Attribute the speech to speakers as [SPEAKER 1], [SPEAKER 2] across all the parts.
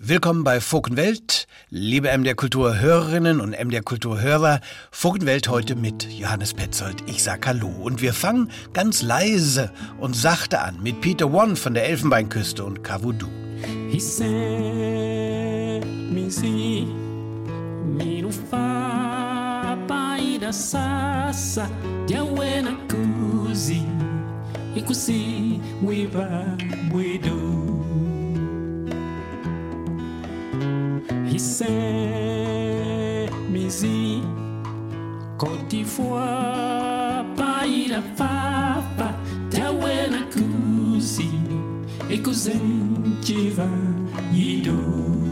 [SPEAKER 1] Willkommen bei Fokenwelt, liebe MDR Kultur Hörerinnen und MDR Kultur Hörer. Fokenwelt heute mit Johannes Petzold. Ich sag Hallo und wir fangen ganz leise und sachte an mit Peter One von der Elfenbeinküste und Kavudu. He sent me see, me da sasa, dia wena kuzi, ikusi, wiba, He said, Mizi, Côte d'Ivoire, Pays la Papa, Tawela Kusi, Ekuzen Chiva, Yido.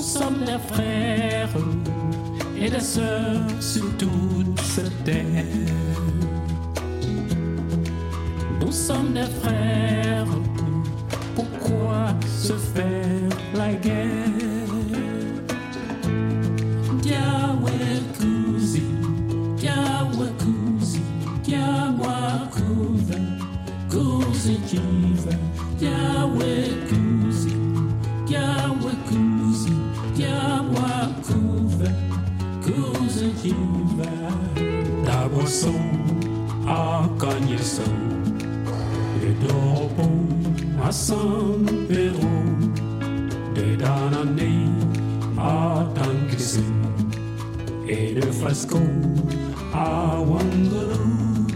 [SPEAKER 1] Nous sommes des frères et des sœurs sur toute cette terre. Nous sommes des frères, pourquoi se faire la guerre? Yahweh Kuzi, Yahweh Kuzi, Yahweh Kuzi, gagné son, et d'orbon à San Pedro, de Danane à Tankisin, et de Fresco à Wangaloo.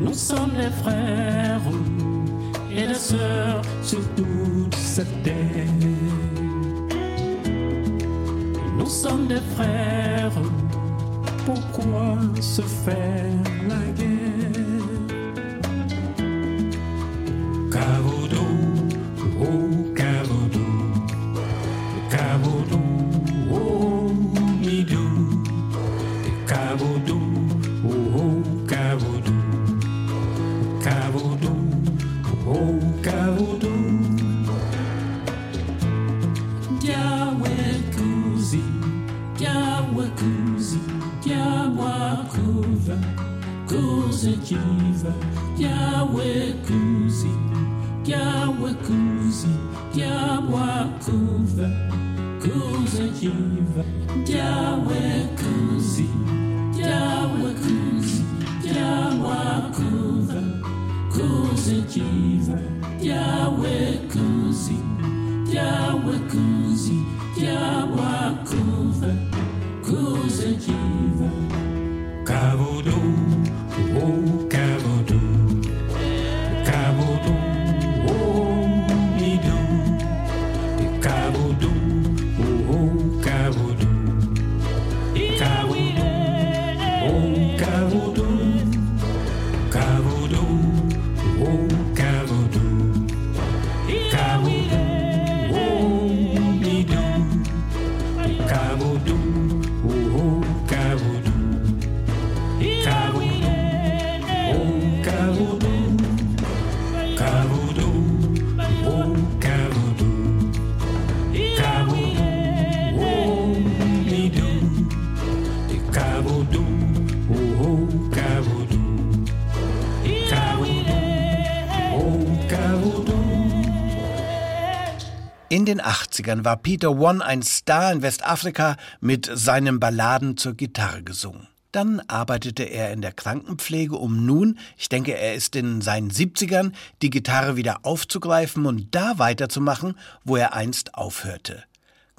[SPEAKER 1] Nous sommes les frères et la sœur sur toute cette terre. Nous sommes des frères, pourquoi se faire la guerre? 80ern war Peter One ein Star in Westafrika mit seinen Balladen zur Gitarre gesungen. Dann arbeitete er in der Krankenpflege, um nun, ich denke, er ist in seinen 70ern, die Gitarre wieder aufzugreifen und da weiterzumachen, wo er einst aufhörte.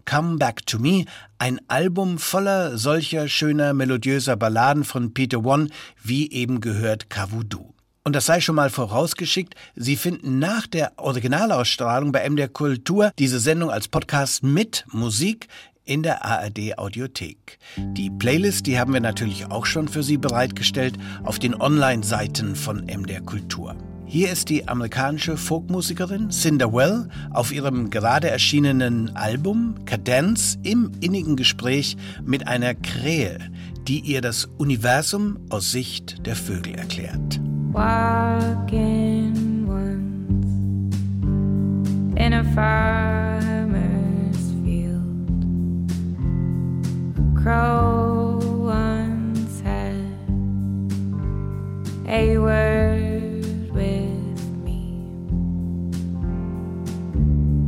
[SPEAKER 1] Come Back to Me, ein Album voller solcher schöner, melodiöser Balladen von Peter One, wie eben gehört Kavudu. Und das sei schon mal vorausgeschickt, Sie finden nach der Originalausstrahlung bei MDR Kultur diese Sendung als Podcast mit Musik in der ARD Audiothek. Die Playlist, die haben wir natürlich auch schon für Sie bereitgestellt auf den Online-Seiten von MDR Kultur. Hier ist die amerikanische Folkmusikerin Cinder Well auf ihrem gerade erschienenen Album Cadence im innigen Gespräch mit einer Krähe, die ihr das Universum aus Sicht der Vögel erklärt.
[SPEAKER 2] Walking, farmer's field. A crow once had a word with me.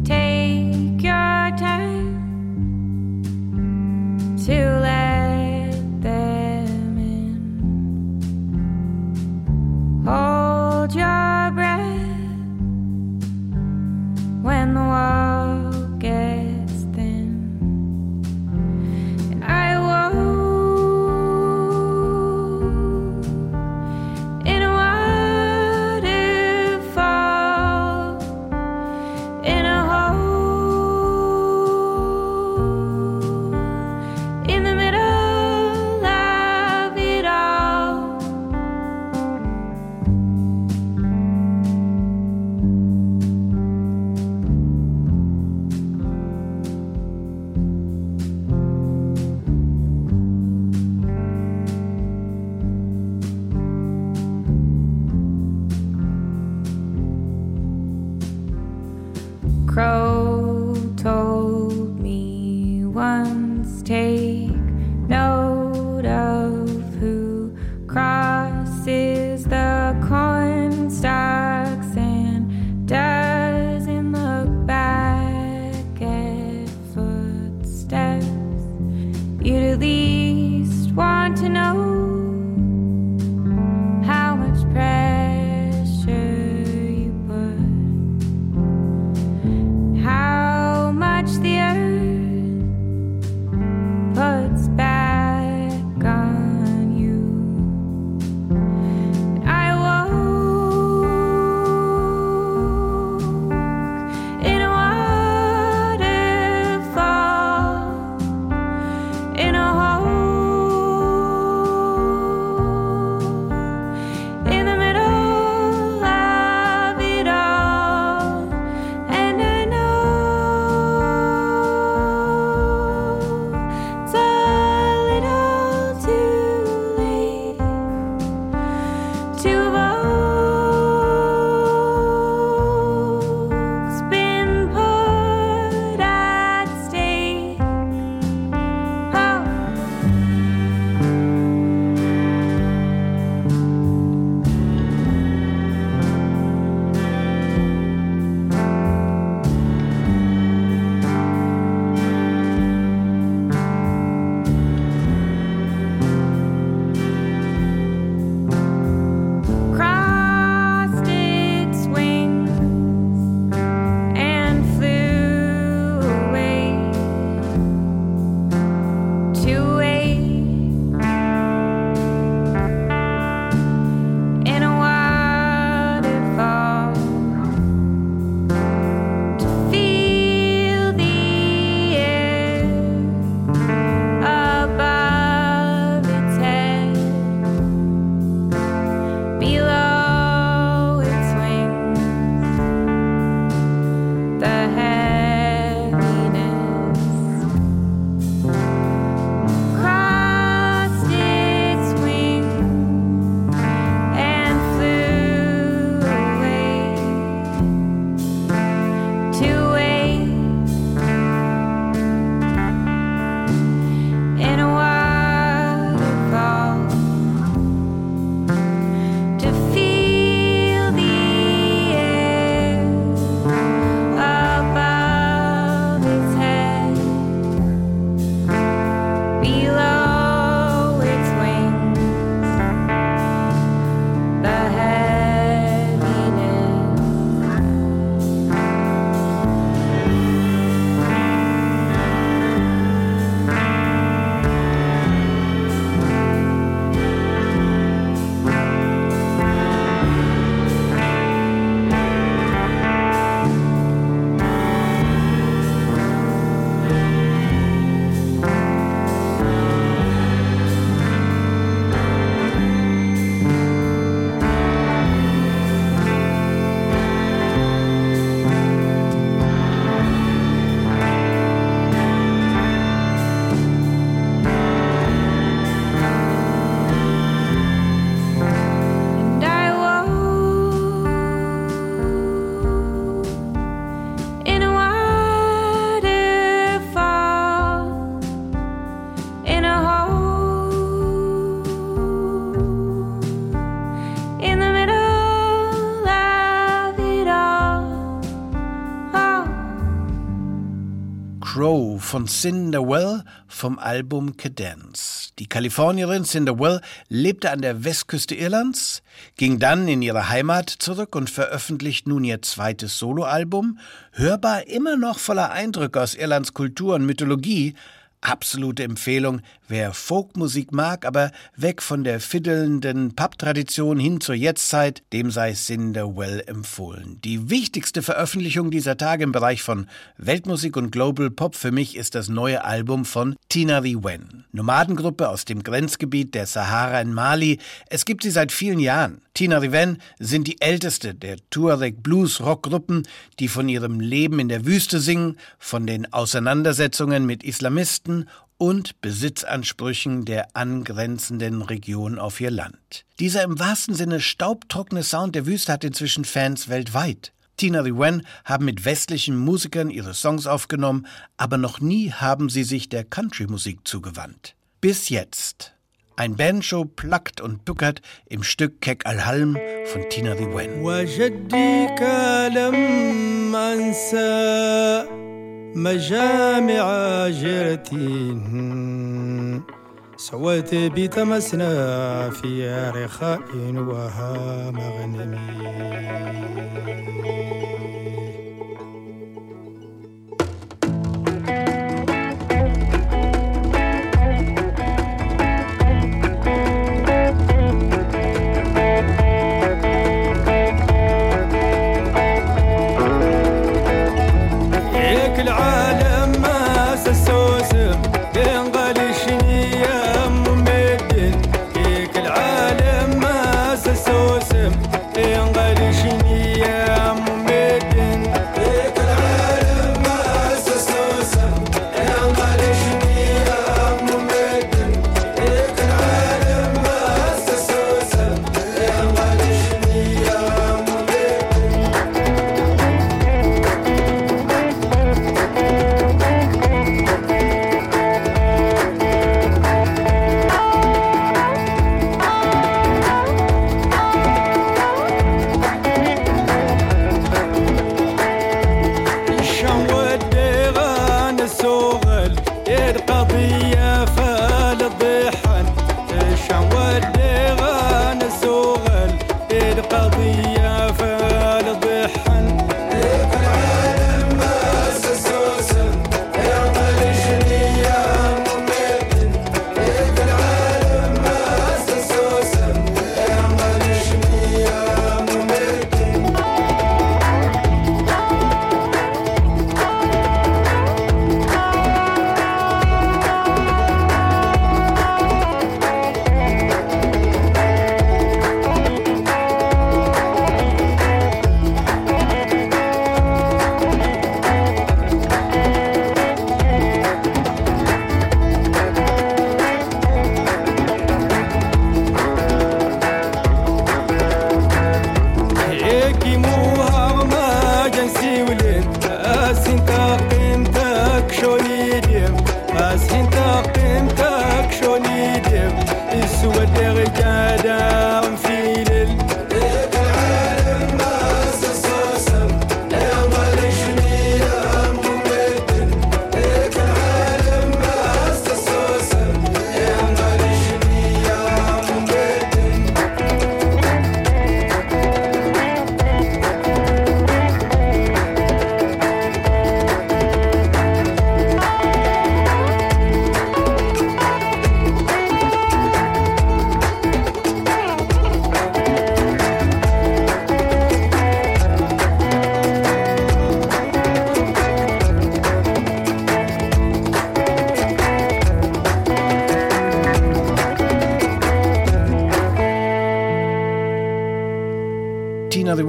[SPEAKER 2] Take your time to let Hold your breath when the world
[SPEAKER 3] gets. Von Cinder Well vom Album Cadence. Die Kalifornierin Cinder Well lebte an der Westküste Irlands, ging dann in ihre Heimat zurück und veröffentlicht nun ihr zweites Soloalbum, hörbar immer noch voller Eindrücke aus Irlands Kultur und Mythologie, Absolute Empfehlung, wer Folkmusik mag, aber weg von der fiddelnden Pub-Tradition hin zur Jetztzeit, dem sei Cinderwell empfohlen. Die wichtigste Veröffentlichung dieser Tage im Bereich von Weltmusik und Global Pop für mich ist das neue Album von Tina Wen. Nomadengruppe aus dem Grenzgebiet der Sahara in Mali. Es gibt sie seit vielen Jahren. Tina Riven sind die älteste der Tuareg Blues Rockgruppen, die von ihrem Leben in der Wüste singen, von den Auseinandersetzungen mit Islamisten und Besitzansprüchen der angrenzenden Region auf ihr Land. Dieser im wahrsten Sinne staubtrockene Sound der Wüste hat inzwischen Fans weltweit. Tina Riwen haben mit westlichen Musikern ihre Songs aufgenommen, aber noch nie haben sie sich der Country-Musik zugewandt. Bis jetzt. Ein Banjo plackt und puckert im Stück Kek al-Halm von Tina the Wen.
[SPEAKER 4] مجامع جيرتي سويت بتمسنا في رخاء وها مغنمي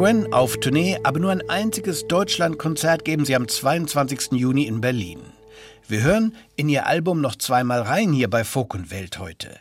[SPEAKER 3] Wen auf Tournee, aber nur ein einziges Deutschlandkonzert geben sie am 22. Juni in Berlin. Wir hören in ihr Album noch zweimal rein hier bei Folk und Welt heute.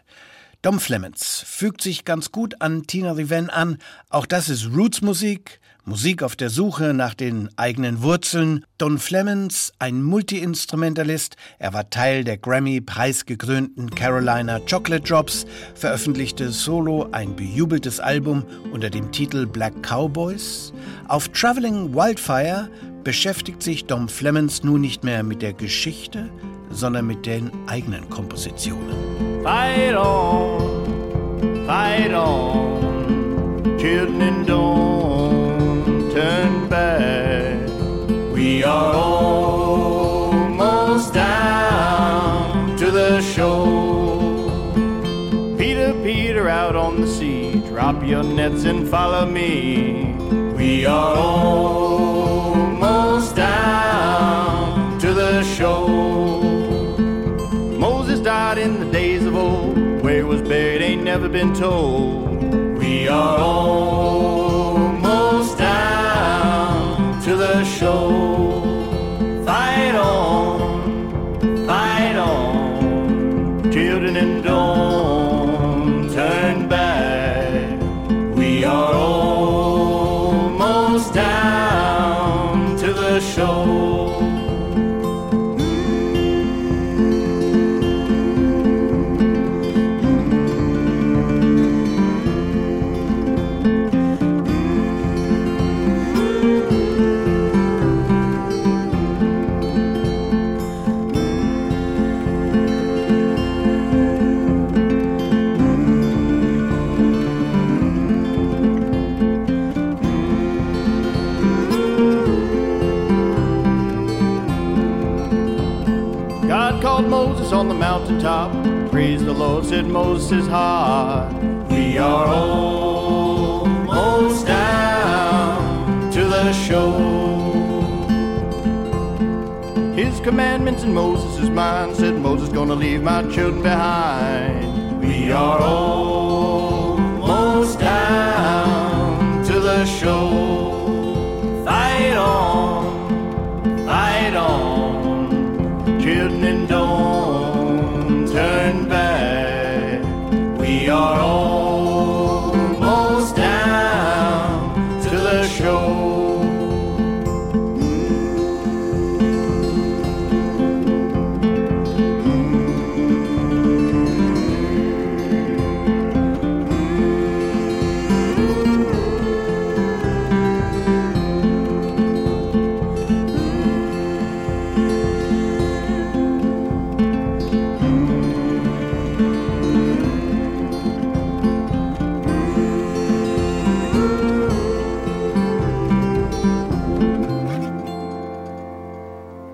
[SPEAKER 3] Dom Flemons fügt sich ganz gut an Tina Riven an. Auch das ist Roots-Musik, Musik auf der Suche nach den eigenen Wurzeln. Don Flemons, ein Multiinstrumentalist, er war Teil der Grammy-preisgekrönten Carolina Chocolate Drops, veröffentlichte solo ein bejubeltes Album unter dem Titel Black Cowboys. Auf Traveling Wildfire beschäftigt sich Dom Flemons nun nicht mehr mit der Geschichte, sondern mit den eigenen Kompositionen.
[SPEAKER 5] Fight on, fight on, children don't turn back. We are almost down to the shore. Peter, Peter, out on the sea, drop your nets and follow me. We are almost down to the shore. Moses died in the days of old. Where he was buried ain't never been told. We are almost the shore. Fight on, fight on, children, and God Moses on the mountaintop. Praise the Lord, said Moses' heart. We are almost down to the shore. His commandments in Moses' mind said Moses gonna leave my children behind. We are almost down to the shore.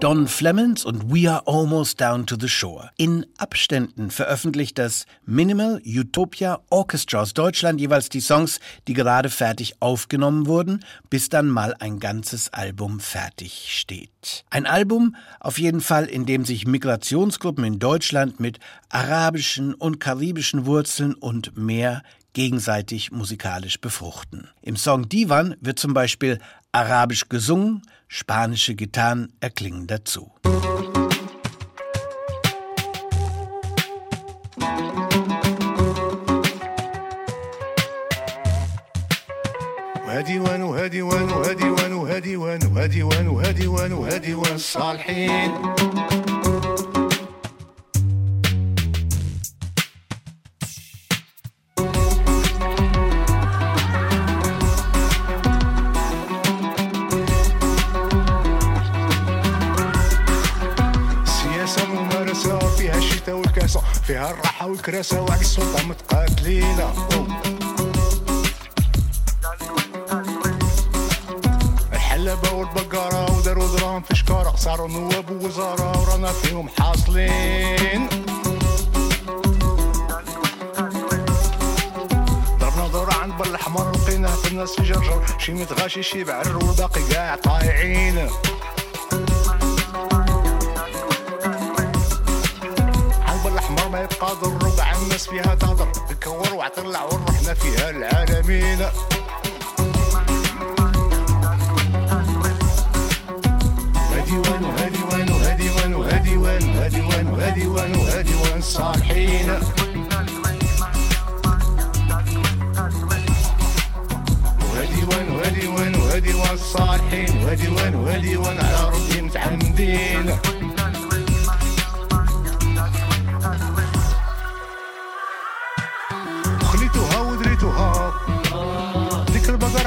[SPEAKER 3] Don Flemons und We Are Almost Down to the Shore. In Abständen veröffentlicht das Minimal Utopia Orchestra aus Deutschland jeweils die Songs, die gerade fertig aufgenommen wurden, bis dann mal ein ganzes Album fertig steht. Ein Album auf jeden Fall, in dem sich Migrationsgruppen in Deutschland mit arabischen und karibischen Wurzeln und mehr gegenseitig musikalisch befruchten. Im Song Divan wird zum Beispiel arabisch gesungen, spanische Gitarren erklingen dazu.
[SPEAKER 6] وهدي وان وهدي وان وهدي وان وهدي وان وهدي وان وهدي وان وهدي وان الصالحين الراحة والكراسة السلطة متقاتلين الحلبة والبقرة وداروا دراهم في شكارة. صاروا نواب ووزارة ورانا فيهم حاصلين. ضربنا دورة عند الحمر لقيناه في الناس في جرجر. شي متغاشي شي بعر والباقي قاع طايعين الناس فيها تهضر تكور وعطلع ونروحنا فيها العالمين هادي وين وهادي وين وهادي وين وهادي وين وهادي وين وهادي وين وهادي وين صالحين وهادي وين وهادي وين وهادي وين صالحين وهادي وين وهادي وين على ربي متعمدين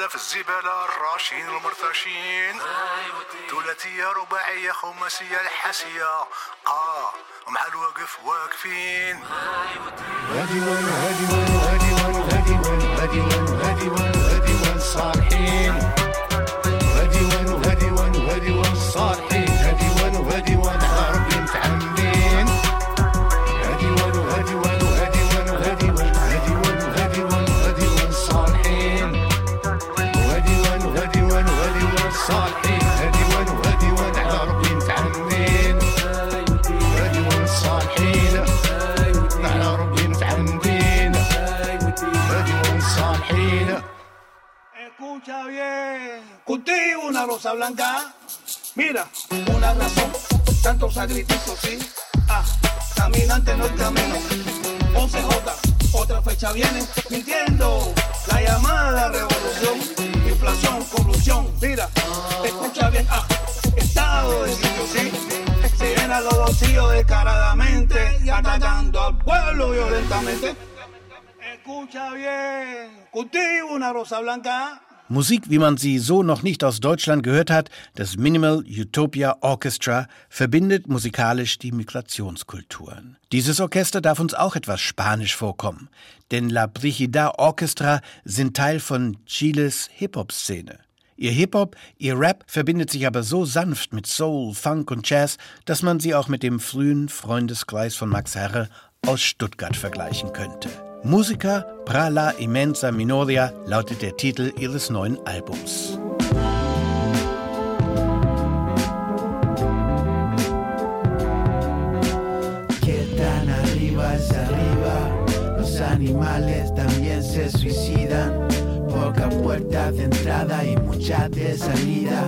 [SPEAKER 6] بهدلة في الزبالة الراشين المرتشين. ثلاثية رباعية خماسية الحاسية آه ومع الواقف واقفين. هادي وين؟ هادي وين؟ هادي وين؟ هادي وين؟ هادي وين؟ هادي وين؟ هادي
[SPEAKER 7] una rosa blanca. Mira, una razón, tantos sacrificios, sí. Ah, caminante no el camino. 11J, otra fecha viene, mintiendo. La llamada revolución, inflación, corrupción. Mira, escucha bien, ah, estado de sitio, sí. Se llena los bolsillos descaradamente y atacando al pueblo violentamente. Escucha bien, cultivo una rosa blanca.
[SPEAKER 3] Musik, wie man sie so noch nicht aus Deutschland gehört hat, das Minimal Utopia Orchestra, verbindet musikalisch die Migrationskulturen. Dieses Orchester darf uns auch etwas Spanisch vorkommen, denn La Brigida Orchestra sind Teil von Chiles Hip-Hop-Szene. Ihr Hip-Hop, ihr Rap verbindet sich aber so sanft mit Soul, Funk und Jazz, dass man sie auch mit dem frühen Freundeskreis von Max Herre aus Stuttgart vergleichen könnte. Musica pra la immensa minoria lautet der Titel ihres neuen Albums.
[SPEAKER 8] animales también se suicidan. Pocas puertas de entrada y muchas de salida.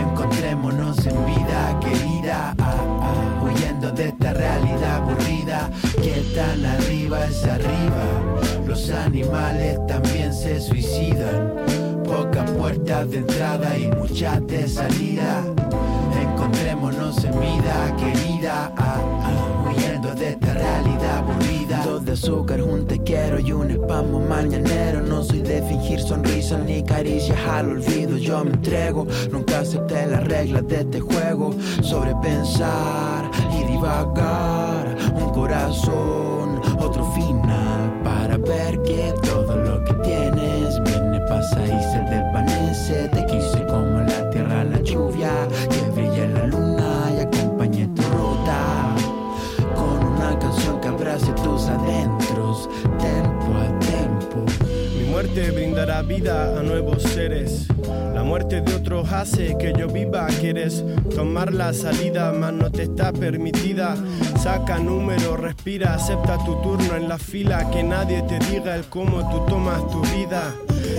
[SPEAKER 8] Encontrémonos en vida querida, ah, ah, huyendo de esta realidad aburrida. Que tan arriba es arriba. Los animales también se suicidan. Pocas puertas de entrada y muchas de salida. Encontrémonos en vida querida, ah, azúcar, un te quiero y un espamo mañanero. No soy de fingir sonrisas ni caricias al olvido. Yo me entrego, nunca acepté las reglas de este juego. Sobrepensar y divagar, un corazón, otro final para ver que todo lo que tienes viene, pasa y se desvanece.
[SPEAKER 9] Muerte brindará vida a nuevos seres. La muerte de otros hace que yo viva. Quieres tomar la salida, mas no te está permitida. Saca número, respira, acepta tu turno en la fila. Que nadie te diga el cómo tú tomas tu vida.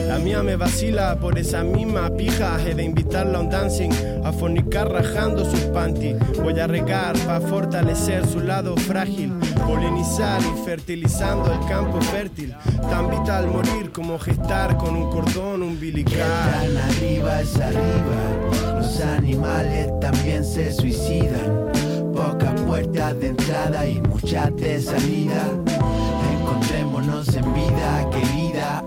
[SPEAKER 9] La mía me vacila por esa misma pija. He de invitarla a un dancing, a fornicar rajando sus panty. Voy a regar para fortalecer su lado frágil. Polinizar y fertilizando el campo fértil. Tan vital morir como gestar con un cordón umbilical.
[SPEAKER 8] Tan arriba es arriba, los animales también se suicidan. Pocas puertas de entrada y muchas de salida. Encontrémonos en vida querida,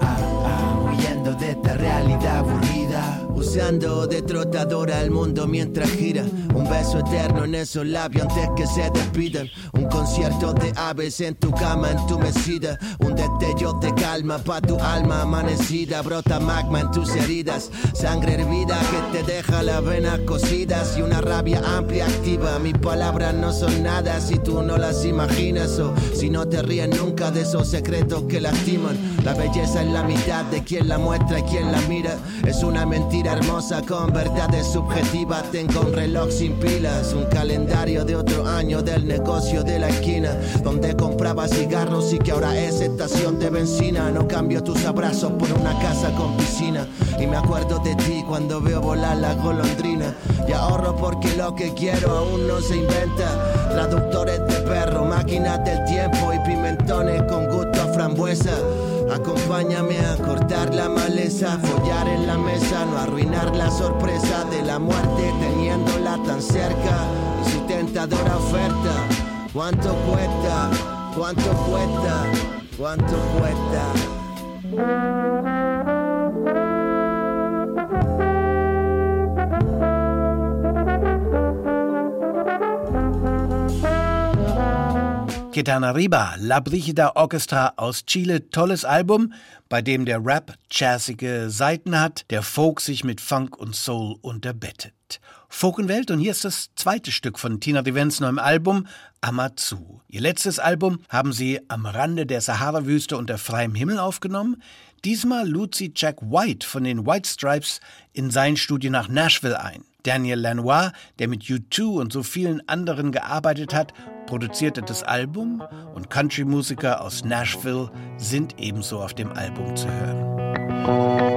[SPEAKER 8] de esta realidad aburrida. Usando de trotadora el mundo mientras gira. Un beso eterno en esos labios antes que se despidan. Un concierto de aves en tu cama, en tu mesida. Un destello de calma pa' tu alma amanecida. Brota magma en tus heridas. Sangre hervida que te deja las venas cosidas. Y una rabia amplia activa. Mis palabras no son nada si tú no las imaginas. O si no te ríes nunca de esos secretos que lastiman. La belleza es la mitad de quien la muestra y quien la mira. Es una mentira
[SPEAKER 10] hermosa con verdades subjetivas. Tengo un reloj sin pilas, un calendario de otro año del negocio de la esquina, donde compraba cigarros y que ahora es estación de benzina. No cambio tus abrazos por una casa con piscina. Y me acuerdo de ti cuando veo volar la golondrina. Y ahorro porque lo que quiero aún no se inventa. Traductores de perro, máquinas del tiempo y pimentones con gusto a frambuesa. Acompáñame a cortar la maleza, follar en la mesa, no arruinar la sorpresa de la muerte teniéndola tan cerca. Y su tentadora oferta, ¿cuánto cuesta? ¿Cuánto cuesta? ¿Cuánto cuesta?
[SPEAKER 11] Riba, La Brigida Orchestra aus Chile, tolles Album, bei dem der Rap jazzige Seiten hat, der Folk sich mit Funk und Soul unterbettet. Folkenwelt und hier ist das zweite Stück von Tina Devens neuem Album Amazu. Ihr letztes Album haben sie am Rande der Sahara-Wüste unter freiem Himmel aufgenommen. Diesmal lud sie Jack White von den White Stripes in sein Studio nach Nashville ein. Daniel Lanois, der mit U2 und so vielen anderen gearbeitet hat, produzierte das Album und Country-Musiker aus Nashville sind ebenso auf dem Album zu hören.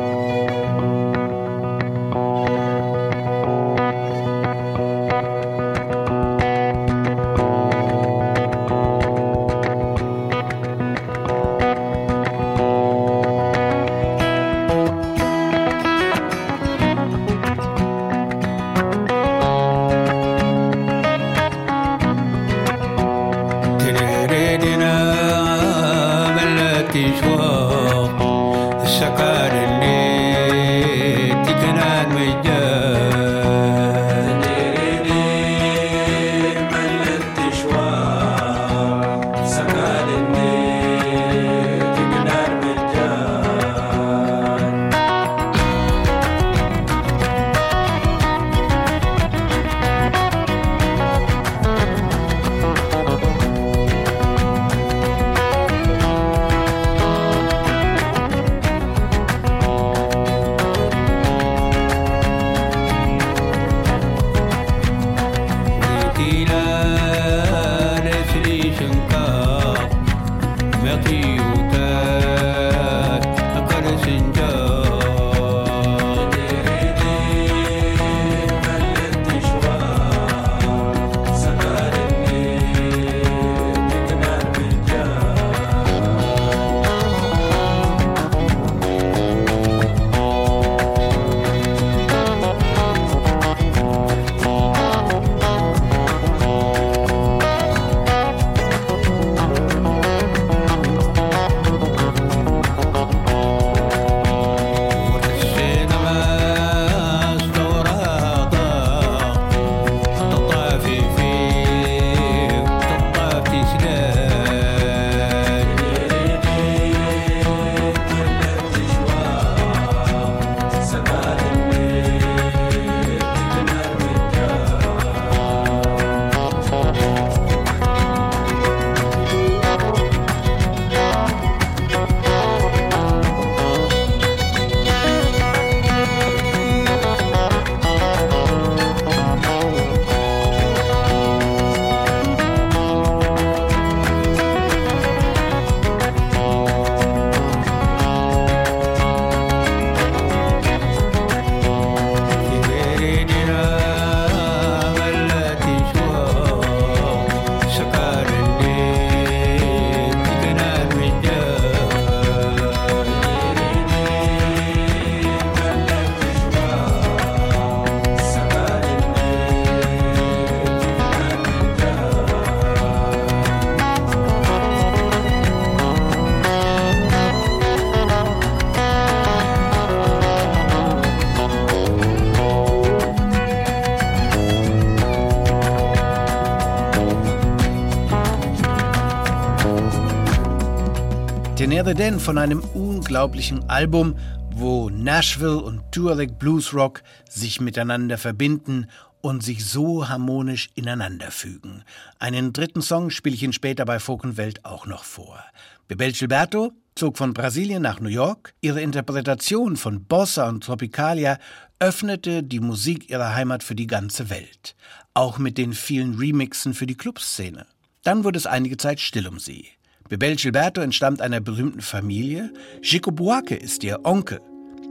[SPEAKER 11] Tenere denn von einem unglaublichen Album, wo Nashville und Tuareg Blues Rock sich miteinander verbinden und sich so harmonisch ineinander fügen. Einen dritten Song spiele ich Ihnen später bei Folk und Welt auch noch vor. Bebel Gilberto,
[SPEAKER 3] zog von Brasilien nach New York. Ihre Interpretation von Bossa und Tropicalia öffnete die Musik ihrer Heimat für die ganze Welt. Auch mit den vielen Remixen für die Clubszene. Dann wurde es einige Zeit still um sie. Bebel Gilberto entstammt einer berühmten Familie. Chico Buarque ist ihr Onkel.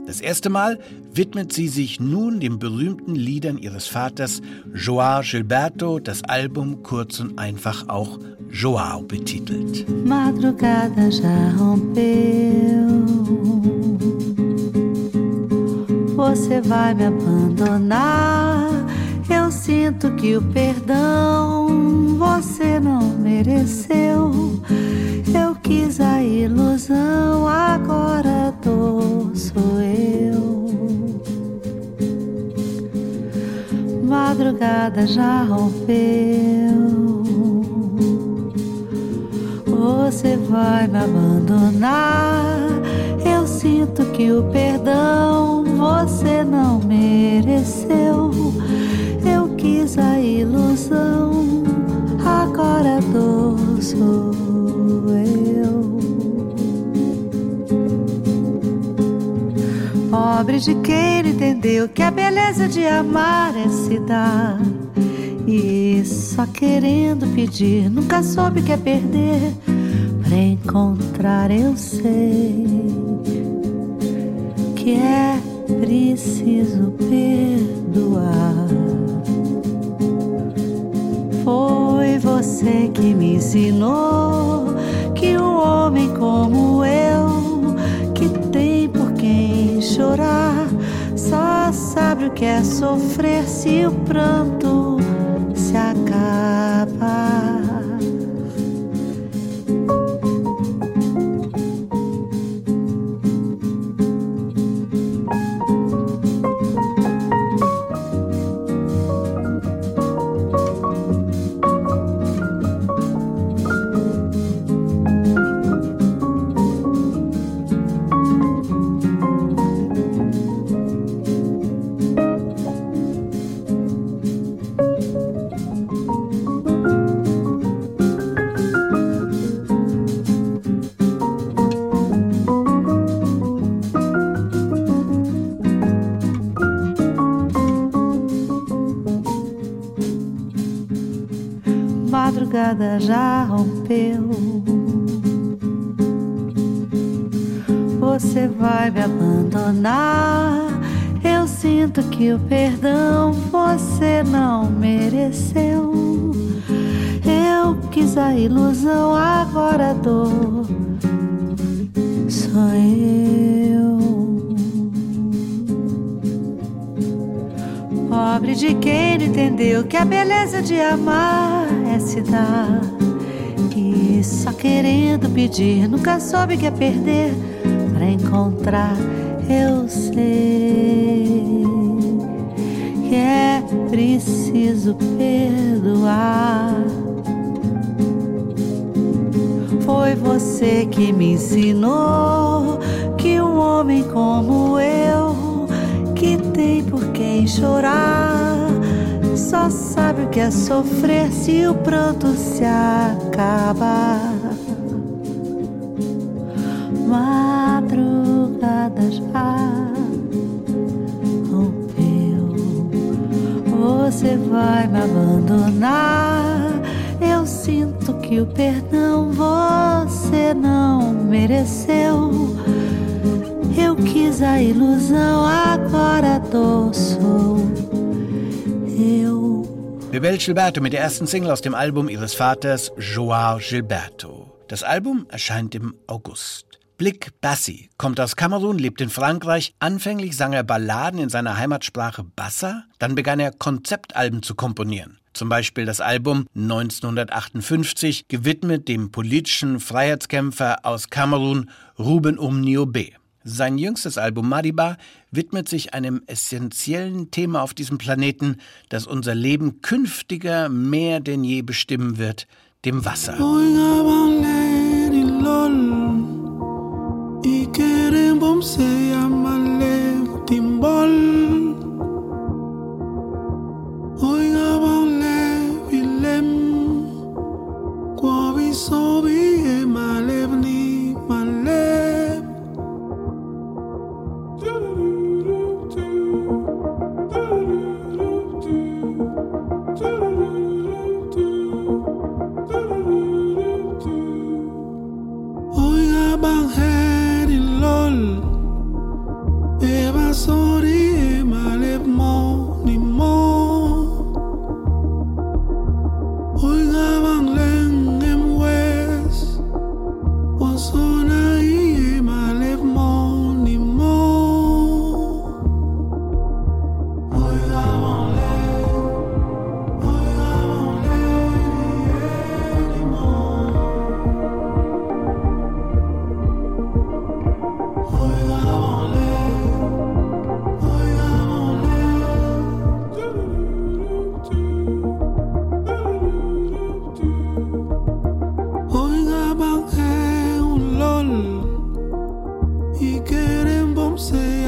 [SPEAKER 3] Das erste Mal widmet sie sich nun den berühmten Liedern ihres Vaters Joao Gilberto, das Album kurz und einfach auch Joao betitelt.
[SPEAKER 12] Madrugada já rompeu. Você vai me abandonar. Sinto que o perdão você não mereceu. Eu quis a ilusão, agora dor sou eu. Madrugada já rompeu. Você vai me abandonar. Eu sinto que o perdão você não mereceu. Eu quis a ilusão, agora dor sou eu. Pobre de quem entendeu que a beleza de amar é se dar. E só querendo pedir, nunca soube que é perder. Pra encontrar, eu sei que é preciso perdoar. Foi você que me ensinou que um homem como eu, que tem por quem chorar, só sabe o que é sofrer se o pranto se acaba. Rompeu. Você vai me abandonar. Eu sinto que o perdão você não mereceu. Eu quis a ilusão, agora a dor sou eu. Pobre de quem não entendeu que a beleza de amar é se dar. Só querendo pedir, nunca soube que é perder. Pra encontrar, eu sei que é preciso perdoar. Foi você que me ensinou que um homem como eu, que tem por quem chorar, só sabe o que é sofrer se o pranto se acaba. Que o perdão você não mereceu. Eu quis a ilusão, agora a dor sou eu.
[SPEAKER 3] Bebel Gilberto mit der ersten Single aus dem Album ihres Vaters Joao Gilberto. Das Album erscheint im August. Blick Bassi kommt aus Kamerun, lebt in Frankreich. Anfänglich sang er Balladen in seiner Heimatsprache Bassa. Dann begann er Konzeptalben zu komponieren. Zum Beispiel das Album 1958, gewidmet dem politischen Freiheitskämpfer aus Kamerun Ruben Umniobe. Sein jüngstes Album Madiba widmet sich einem essentiellen Thema auf diesem Planeten, das unser Leben künftiger mehr denn je bestimmen wird, dem Wasser.
[SPEAKER 13] i'm llama Lefting Ball. Oiga, Bon Levilem, corações y querem bom ser.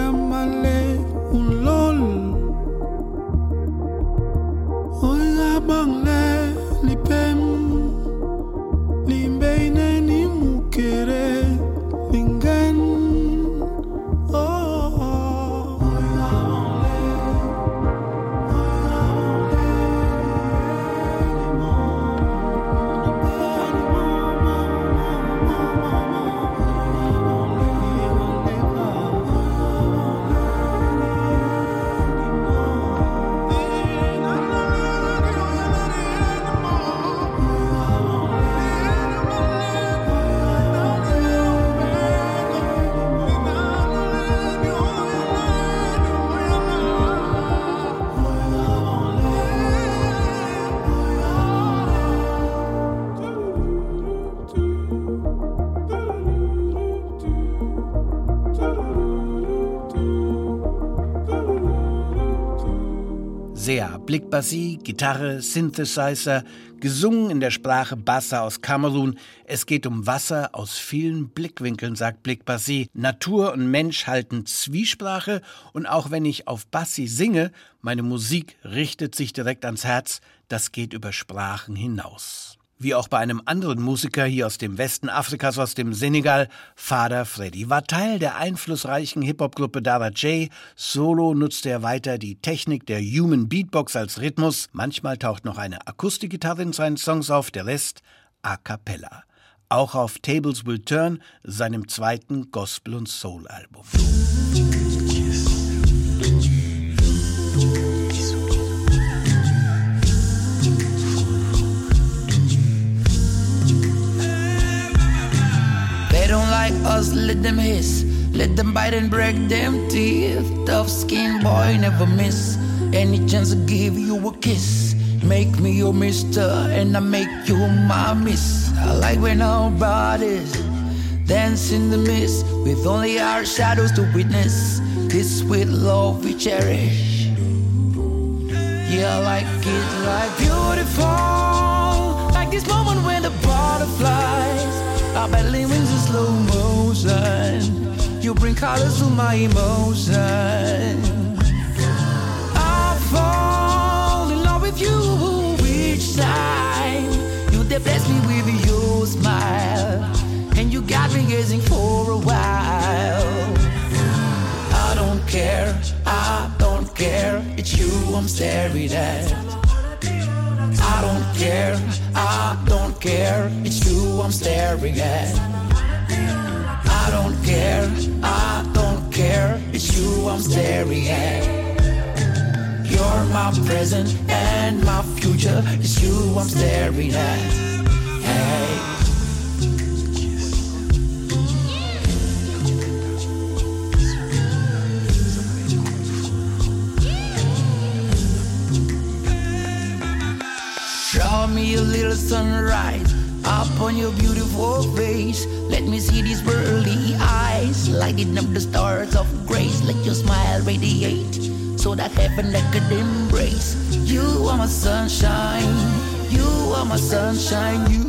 [SPEAKER 3] Blickbassie, Gitarre, Synthesizer, gesungen in der Sprache Bassa aus Kamerun. Es geht um Wasser aus vielen Blickwinkeln, sagt Blickbassie. Natur und Mensch halten Zwiesprache und auch wenn ich auf Bassi singe, meine Musik richtet sich direkt ans Herz. Das geht über Sprachen hinaus wie auch bei einem anderen Musiker hier aus dem Westen Afrikas, aus dem Senegal, Father Freddy, war Teil der einflussreichen Hip-Hop-Gruppe Dara J. Solo nutzte er weiter die Technik der Human Beatbox als Rhythmus. Manchmal taucht noch eine Akustikgitarre in seinen Songs auf, der Rest a cappella. Auch auf Tables Will Turn, seinem zweiten Gospel- und Soul-Album.
[SPEAKER 13] Us, let them hiss. Let them bite and break them teeth. Tough skin boy, never miss. Any chance to give you a kiss. Make me your mister, and I make you my miss. I like when our bodies dance in the mist, with only our shadows to witness. This sweet love we cherish. Yeah, I like it like beautiful, like this moment when the butterflies our belly wings in slow motion. You bring colors to my emotion. I fall in love with you each time. You they bless me with your smile, and you got me gazing for a while. I don't care, I don't care. It's you I'm staring at. I don't care, I don't care. It's you I'm staring at. I don't care, I don't care. It's you I'm staring at. You're my present and my future. It's you I'm staring at. Hey. Draw me a little sunrise up on your beautiful face. Let me see these pearly eyes, lighting up the stars of grace. Let your smile radiate so that heaven that could embrace. You are my sunshine, you are my sunshine, you.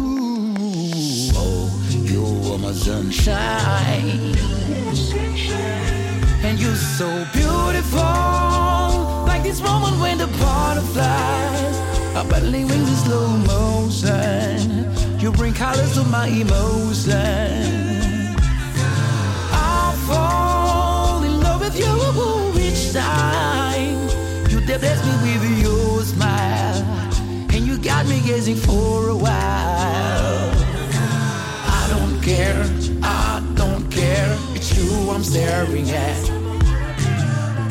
[SPEAKER 13] Oh, you are my sunshine. And you're so beautiful, like this moment when the butterflies are battling wings in slow motion. You bring colors to my emotion. I fall in love with you each time. You bless me with your smile, and you got me gazing for a while. I don't care, I don't care. It's you I'm staring at.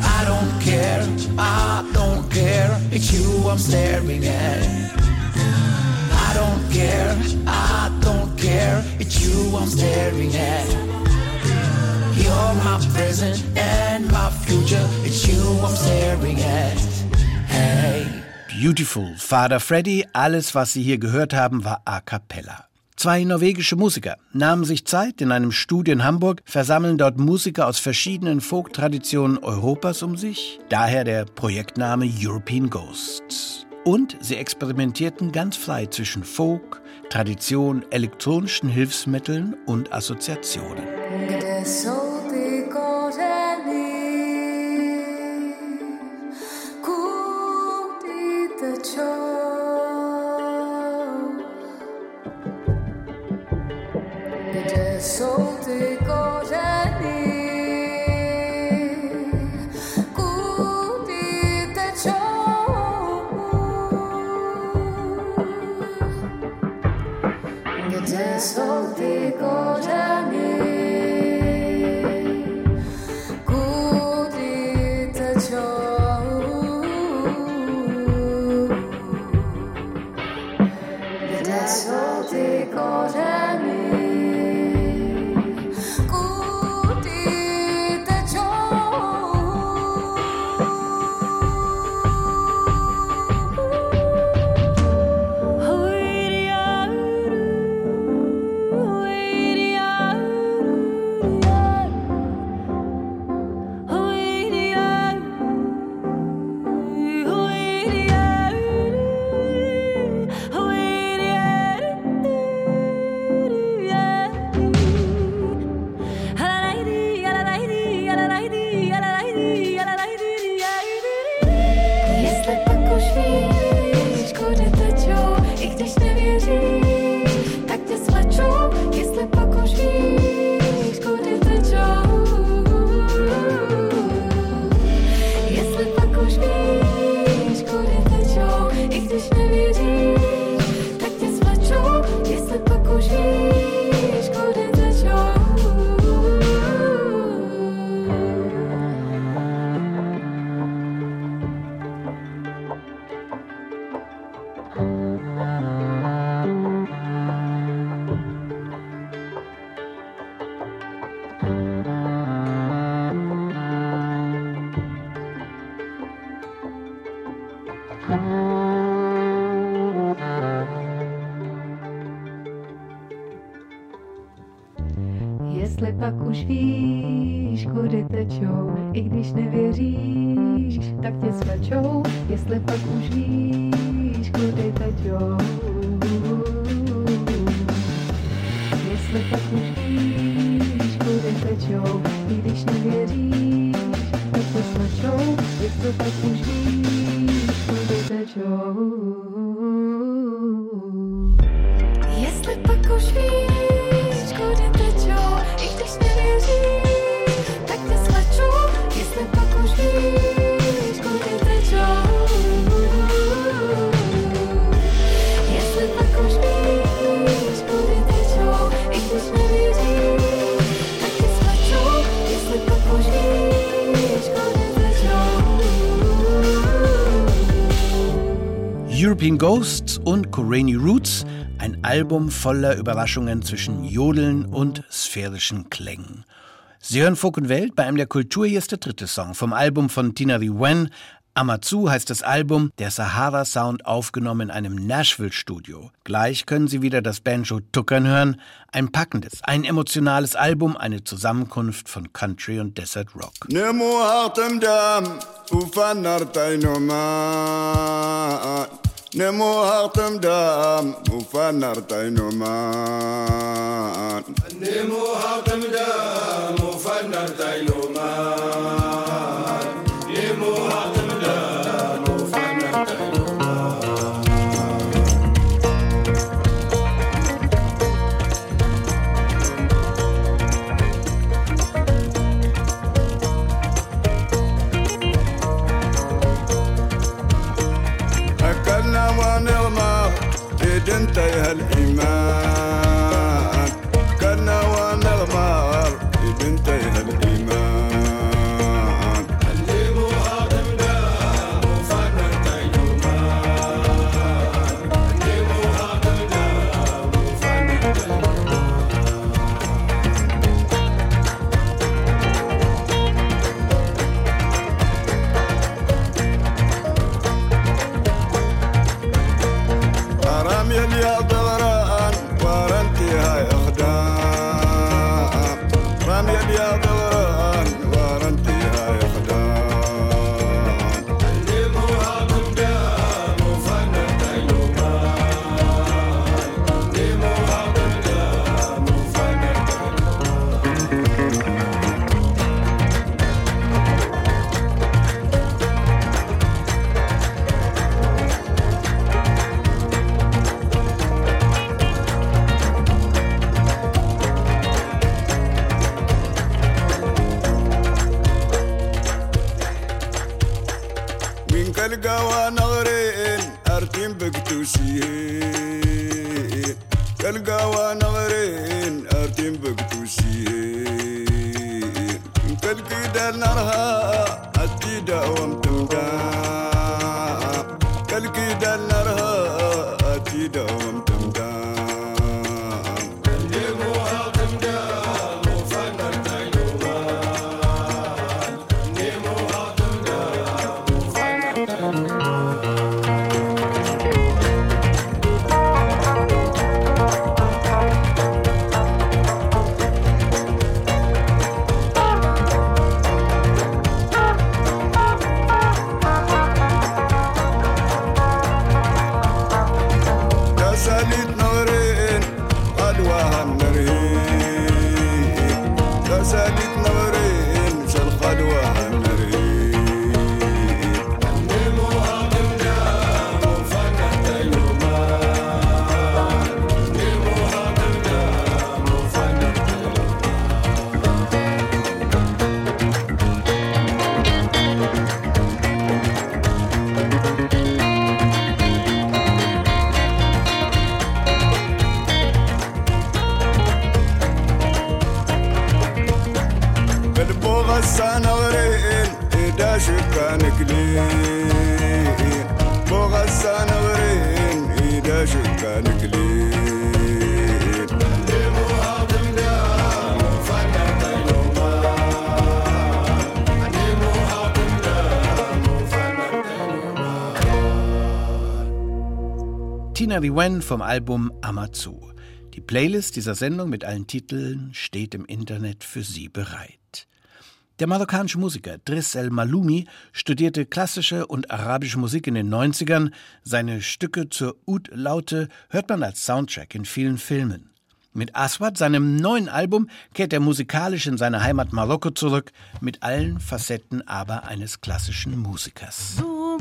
[SPEAKER 13] I don't care, I don't care. It's you I'm staring at. Care, I don't care. It's you I'm staring at. You're my present and my future. It's you I'm staring at. Hey.
[SPEAKER 3] Beautiful. Father Freddy, alles, was Sie hier gehört haben, war a cappella. Zwei norwegische Musiker nahmen sich Zeit in einem Studio in Hamburg, versammeln dort Musiker aus verschiedenen Folk-Traditionen Europas um sich, daher der Projektname European Ghosts. Und sie experimentierten ganz frei zwischen Folk, Tradition, elektronischen Hilfsmitteln und Assoziationen.
[SPEAKER 14] ty korzeń. Už víš, kudy tečou, i když nevěříš, tak tě svačou. Jestli pak už víš, kudy tečou. Jestli pak už víš, kudy tečou, i když nevěříš, tak tě svačou. Jestli pak už víš,
[SPEAKER 3] European Ghosts und Corani Roots, ein Album voller Überraschungen zwischen Jodeln und sphärischen Klängen. Sie hören Folk und Welt bei einem der Kultur. Hier ist der dritte Song vom Album von Tinari Wen. Amazu heißt das Album, der Sahara Sound aufgenommen in einem Nashville-Studio. Gleich können Sie wieder das Banjo tuckern hören. Ein packendes, ein emotionales Album, eine Zusammenkunft von Country und Desert Rock.
[SPEAKER 15] نموها قمدام وفنر تينومان نموها
[SPEAKER 16] قمدام وفنر تينومان تايه الإيمان.
[SPEAKER 3] Chubby Wen vom Album Amazu. Die Playlist dieser Sendung mit allen Titeln steht im Internet für Sie bereit. Der marokkanische Musiker Driss El Maloumi studierte klassische und arabische Musik in den 90ern. Seine Stücke zur Oud-Laute hört man als Soundtrack in vielen Filmen. Mit Aswad, seinem neuen Album, kehrt er musikalisch in seine Heimat Marokko zurück, mit allen Facetten aber eines klassischen Musikers.
[SPEAKER 17] Du,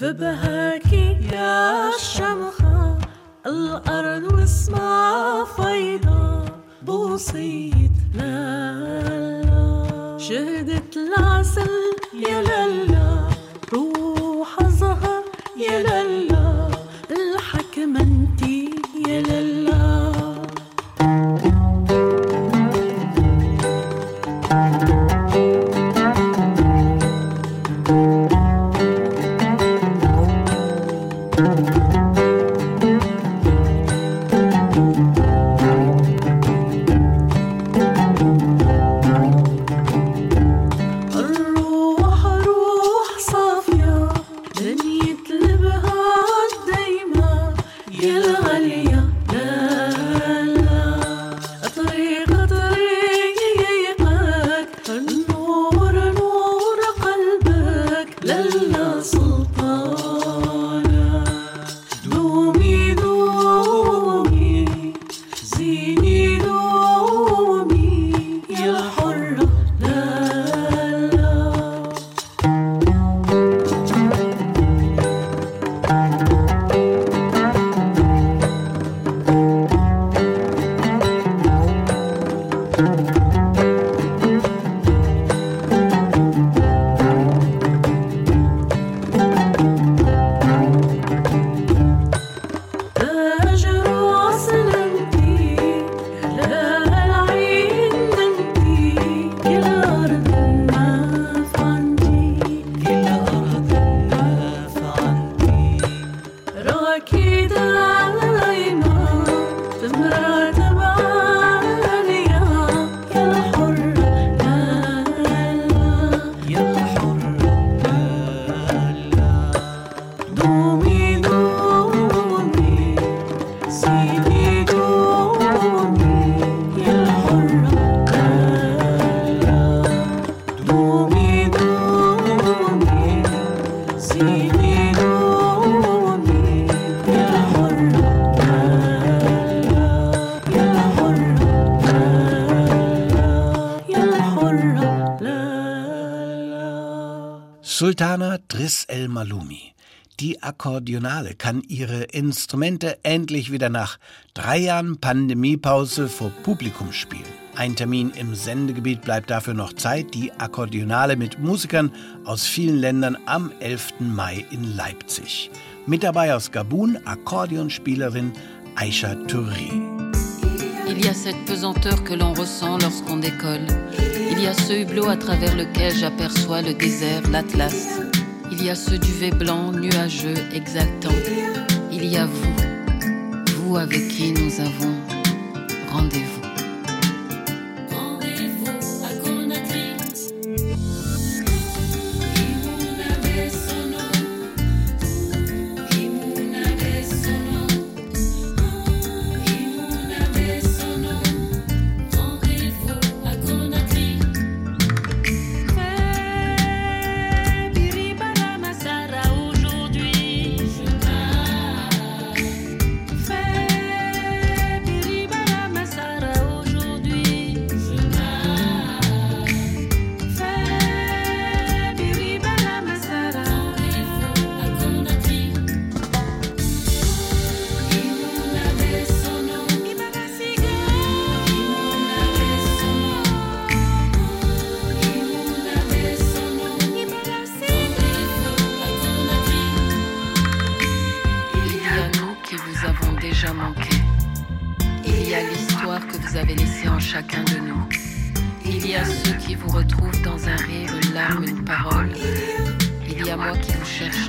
[SPEAKER 17] فبهاكي يا الشمخة الأرض واسمع فيضة بوصية لا لا شهدت العسل يا لالا روح زهر يا لالا الحكمة انتي يا لالا
[SPEAKER 3] Sultana Driss El Maloumi. Die Akkordeonale kann ihre Instrumente endlich wieder nach drei Jahren Pandemiepause vor Publikum spielen. Ein Termin im Sendegebiet bleibt dafür noch Zeit. Die Akkordeonale mit Musikern aus vielen Ländern am 11. Mai in Leipzig. Mit dabei aus Gabun Akkordeonspielerin Aisha Touré.
[SPEAKER 18] Il y a cette pesanteur que l'on ressent lorsqu'on décolle. Il y a ce hublot à travers lequel j'aperçois le désert, l'Atlas. Il y a ce duvet blanc, nuageux, exaltant. Il y a vous, vous avec qui nous avons rendez-vous. Il y a moi qui vous cherche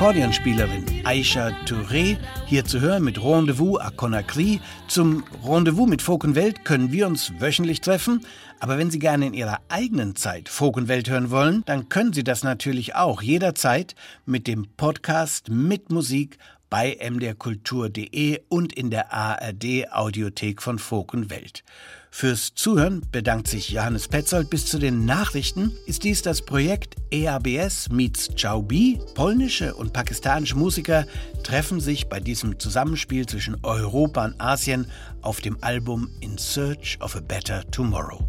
[SPEAKER 3] Akkordeonspielerin Aisha Touré, hier zu hören mit Rendezvous à Conakry. Zum Rendezvous mit Folk und Welt können wir uns wöchentlich treffen, aber wenn Sie gerne in Ihrer eigenen Zeit Folk und Welt hören wollen, dann können Sie das natürlich auch jederzeit mit dem Podcast mit Musik bei mdrkultur.de und in der ARD Audiothek von und Welt. Fürs Zuhören bedankt sich Johannes Petzold. Bis zu den Nachrichten ist dies das Projekt EABS meets Chaubi. Polnische und pakistanische Musiker treffen sich bei diesem Zusammenspiel zwischen Europa und Asien auf dem Album In Search of a Better Tomorrow.